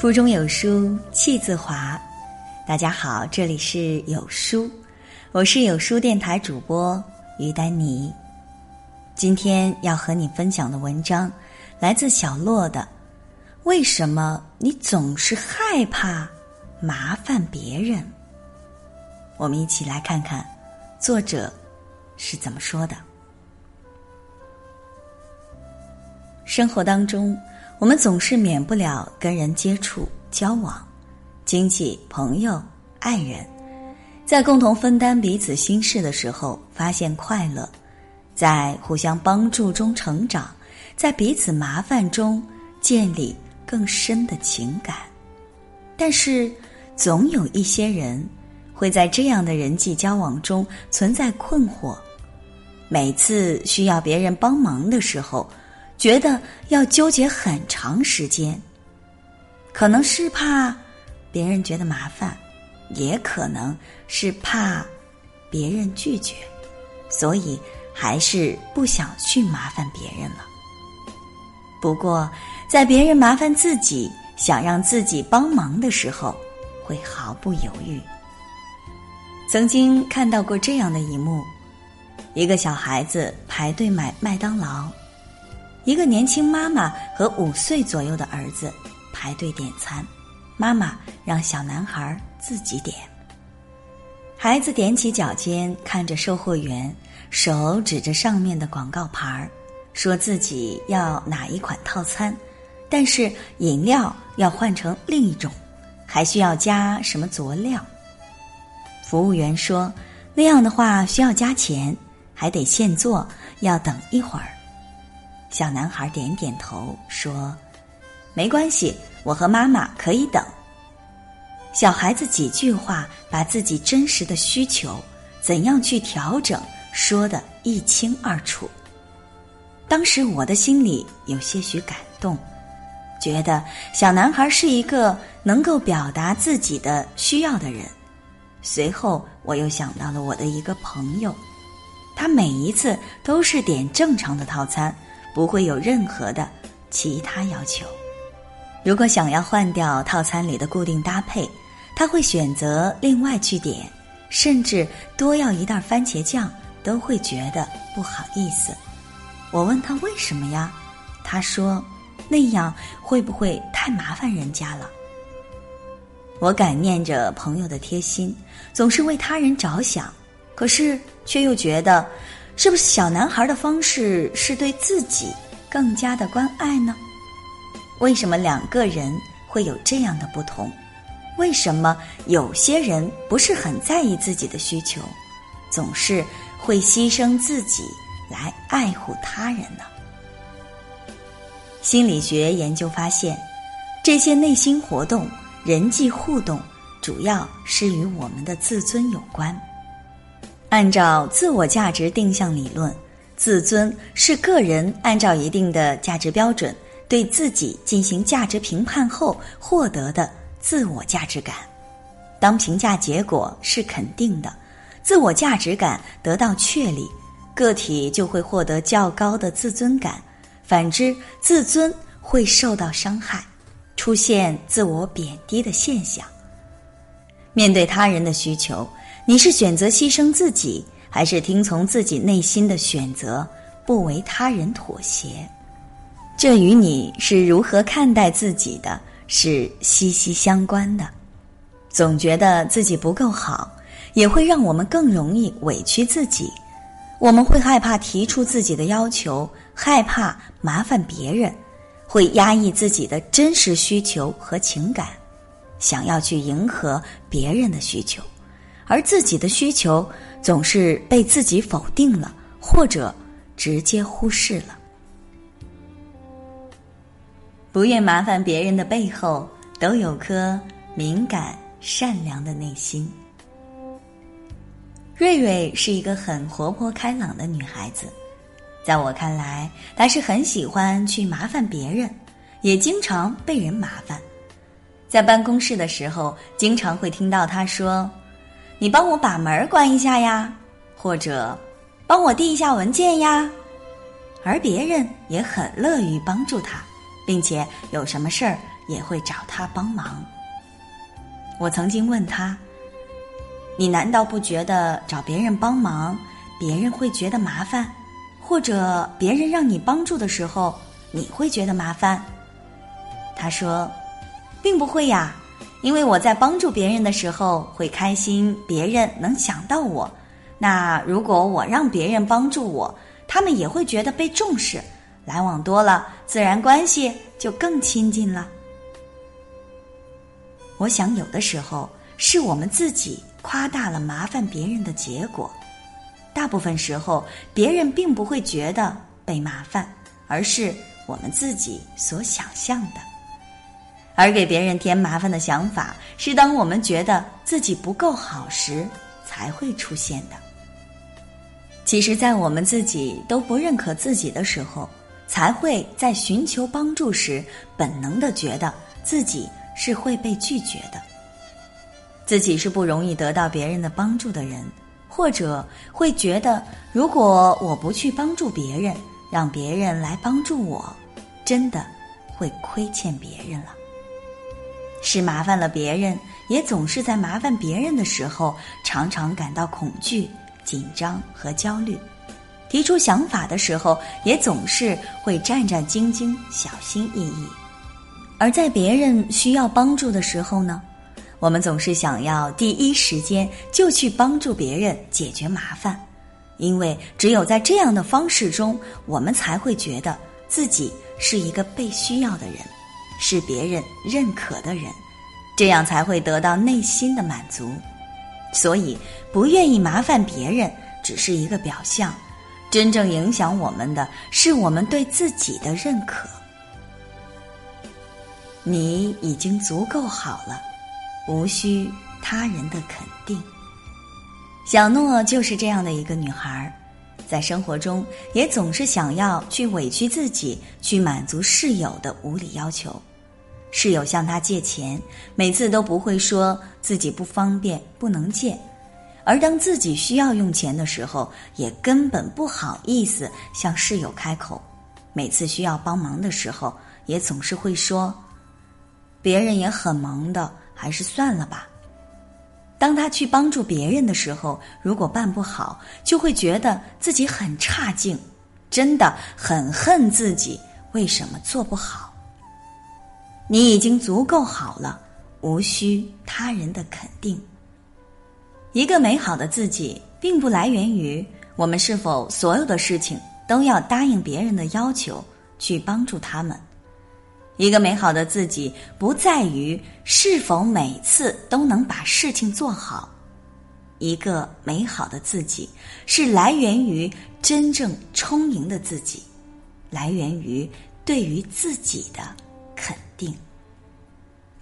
腹中有书气自华。大家好，这里是有书，我是有书电台主播于丹妮。今天要和你分享的文章来自小洛的《为什么你总是害怕麻烦别人》。我们一起来看看作者是怎么说的。生活当中。我们总是免不了跟人接触、交往，亲戚、朋友、爱人，在共同分担彼此心事的时候，发现快乐；在互相帮助中成长，在彼此麻烦中建立更深的情感。但是，总有一些人会在这样的人际交往中存在困惑，每次需要别人帮忙的时候。觉得要纠结很长时间，可能是怕别人觉得麻烦，也可能是怕别人拒绝，所以还是不想去麻烦别人了。不过，在别人麻烦自己、想让自己帮忙的时候，会毫不犹豫。曾经看到过这样的一幕：一个小孩子排队买麦当劳。一个年轻妈妈和五岁左右的儿子排队点餐，妈妈让小男孩自己点。孩子踮起脚尖看着售货员，手指着上面的广告牌儿，说自己要哪一款套餐，但是饮料要换成另一种，还需要加什么佐料。服务员说那样的话需要加钱，还得现做，要等一会儿。小男孩点点头说：“没关系，我和妈妈可以等。”小孩子几句话把自己真实的需求怎样去调整说的一清二楚。当时我的心里有些许感动，觉得小男孩是一个能够表达自己的需要的人。随后我又想到了我的一个朋友，他每一次都是点正常的套餐。不会有任何的其他要求。如果想要换掉套餐里的固定搭配，他会选择另外去点，甚至多要一袋番茄酱都会觉得不好意思。我问他为什么呀？他说那样会不会太麻烦人家了？我感念着朋友的贴心，总是为他人着想，可是却又觉得。是不是小男孩的方式是对自己更加的关爱呢？为什么两个人会有这样的不同？为什么有些人不是很在意自己的需求，总是会牺牲自己来爱护他人呢？心理学研究发现，这些内心活动、人际互动，主要是与我们的自尊有关。按照自我价值定向理论，自尊是个人按照一定的价值标准对自己进行价值评判后获得的自我价值感。当评价结果是肯定的，自我价值感得到确立，个体就会获得较高的自尊感；反之，自尊会受到伤害，出现自我贬低的现象。面对他人的需求。你是选择牺牲自己，还是听从自己内心的选择，不为他人妥协？这与你是如何看待自己的是息息相关的。总觉得自己不够好，也会让我们更容易委屈自己。我们会害怕提出自己的要求，害怕麻烦别人，会压抑自己的真实需求和情感，想要去迎合别人的需求。而自己的需求总是被自己否定了，或者直接忽视了。不愿麻烦别人的背后，都有颗敏感善良的内心。瑞瑞是一个很活泼开朗的女孩子，在我看来，她是很喜欢去麻烦别人，也经常被人麻烦。在办公室的时候，经常会听到她说。你帮我把门关一下呀，或者帮我递一下文件呀，而别人也很乐于帮助他，并且有什么事儿也会找他帮忙。我曾经问他：“你难道不觉得找别人帮忙，别人会觉得麻烦？或者别人让你帮助的时候，你会觉得麻烦？”他说：“并不会呀，因为我在帮助别人的时候会开心，别人能想到我。那如果我让别人帮助我，他们也会觉得被重视。”来往多了，自然关系就更亲近了。我想，有的时候是我们自己夸大了麻烦别人的结果。大部分时候，别人并不会觉得被麻烦，而是我们自己所想象的。而给别人添麻烦的想法，是当我们觉得自己不够好时才会出现的。其实，在我们自己都不认可自己的时候。才会在寻求帮助时，本能的觉得自己是会被拒绝的，自己是不容易得到别人的帮助的人，或者会觉得，如果我不去帮助别人，让别人来帮助我，真的会亏欠别人了，是麻烦了别人，也总是在麻烦别人的时候，常常感到恐惧、紧张和焦虑。提出想法的时候，也总是会战战兢兢、小心翼翼；而在别人需要帮助的时候呢，我们总是想要第一时间就去帮助别人解决麻烦，因为只有在这样的方式中，我们才会觉得自己是一个被需要的人，是别人认可的人，这样才会得到内心的满足。所以，不愿意麻烦别人只是一个表象。真正影响我们的是我们对自己的认可。你已经足够好了，无需他人的肯定。小诺就是这样的一个女孩，在生活中也总是想要去委屈自己，去满足室友的无理要求。室友向他借钱，每次都不会说自己不方便不能借。而当自己需要用钱的时候，也根本不好意思向室友开口。每次需要帮忙的时候，也总是会说：“别人也很忙的，还是算了吧。”当他去帮助别人的时候，如果办不好，就会觉得自己很差劲，真的很恨自己为什么做不好。你已经足够好了，无需他人的肯定。一个美好的自己，并不来源于我们是否所有的事情都要答应别人的要求去帮助他们。一个美好的自己，不在于是否每次都能把事情做好。一个美好的自己，是来源于真正充盈的自己，来源于对于自己的定。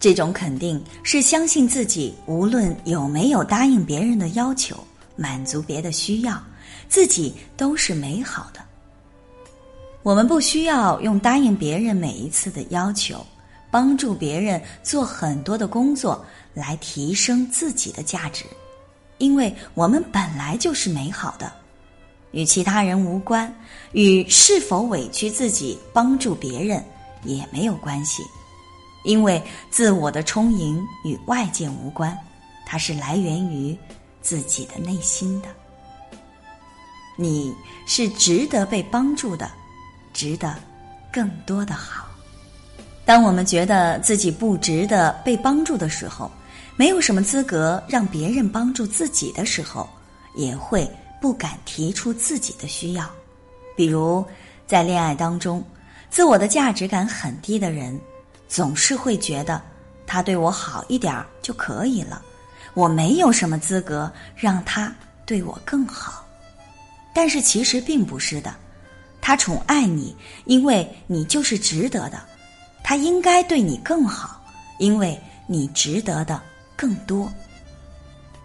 这种肯定是相信自己，无论有没有答应别人的要求，满足别的需要，自己都是美好的。我们不需要用答应别人每一次的要求，帮助别人做很多的工作来提升自己的价值，因为我们本来就是美好的，与其他人无关，与是否委屈自己帮助别人也没有关系。因为自我的充盈与外界无关，它是来源于自己的内心的。你是值得被帮助的，值得更多的好。当我们觉得自己不值得被帮助的时候，没有什么资格让别人帮助自己的时候，也会不敢提出自己的需要。比如在恋爱当中，自我的价值感很低的人。总是会觉得他对我好一点就可以了，我没有什么资格让他对我更好。但是其实并不是的，他宠爱你，因为你就是值得的；他应该对你更好，因为你值得的更多。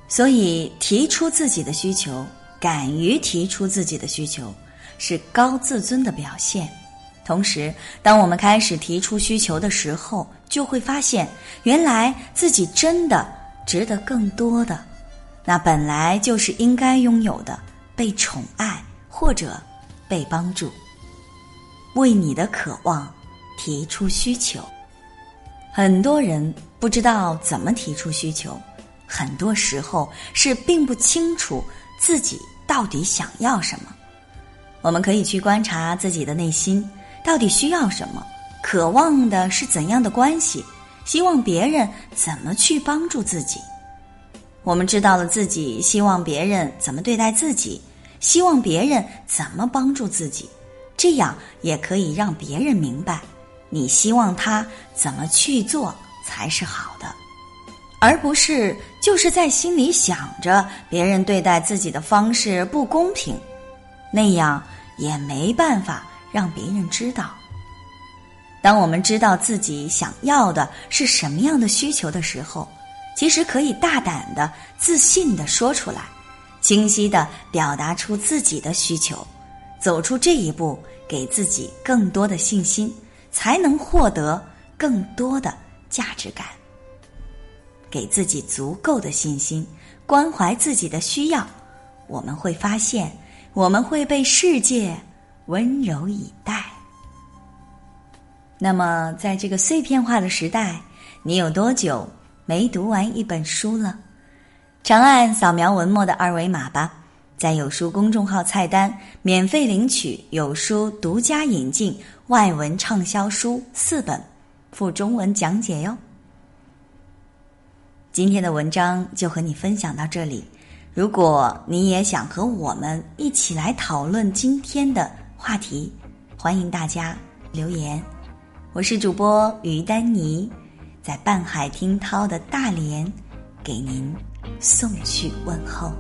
所以提出自己的需求，敢于提出自己的需求，是高自尊的表现。同时，当我们开始提出需求的时候，就会发现，原来自己真的值得更多的，那本来就是应该拥有的，被宠爱或者被帮助。为你的渴望提出需求，很多人不知道怎么提出需求，很多时候是并不清楚自己到底想要什么。我们可以去观察自己的内心，到底需要什么，渴望的是怎样的关系，希望别人怎么去帮助自己。我们知道了自己希望别人怎么对待自己，希望别人怎么帮助自己，这样也可以让别人明白，你希望他怎么去做才是好的，而不是就是在心里想着别人对待自己的方式不公平，那样也没办法让别人知道。当我们知道自己想要的是什么样的需求的时候。其实可以大胆的、自信的说出来，清晰的表达出自己的需求，走出这一步，给自己更多的信心，才能获得更多的价值感。给自己足够的信心，关怀自己的需要，我们会发现，我们会被世界温柔以待。那么，在这个碎片化的时代，你有多久？没读完一本书了，长按扫描文末的二维码吧，在有书公众号菜单免费领取有书独家引进外文畅销书四本，附中文讲解哟。今天的文章就和你分享到这里，如果你也想和我们一起来讨论今天的话题，欢迎大家留言。我是主播于丹妮。在半海听涛的大连，给您送去问候。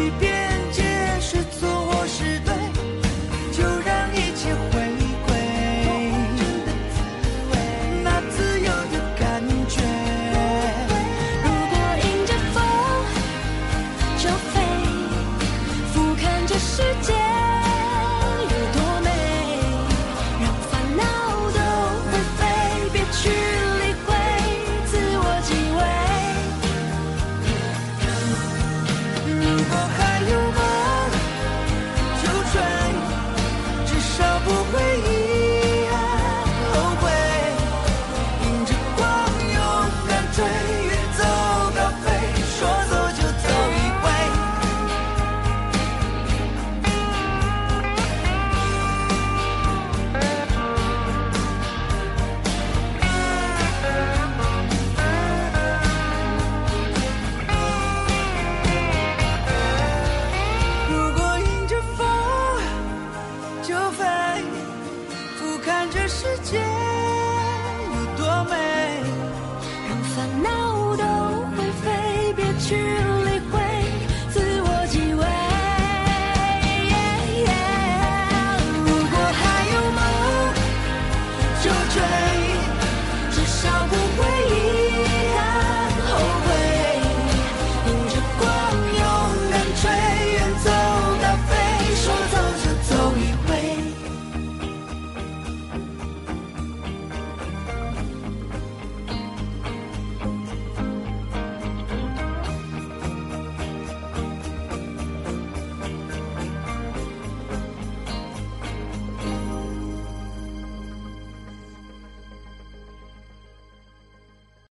世界。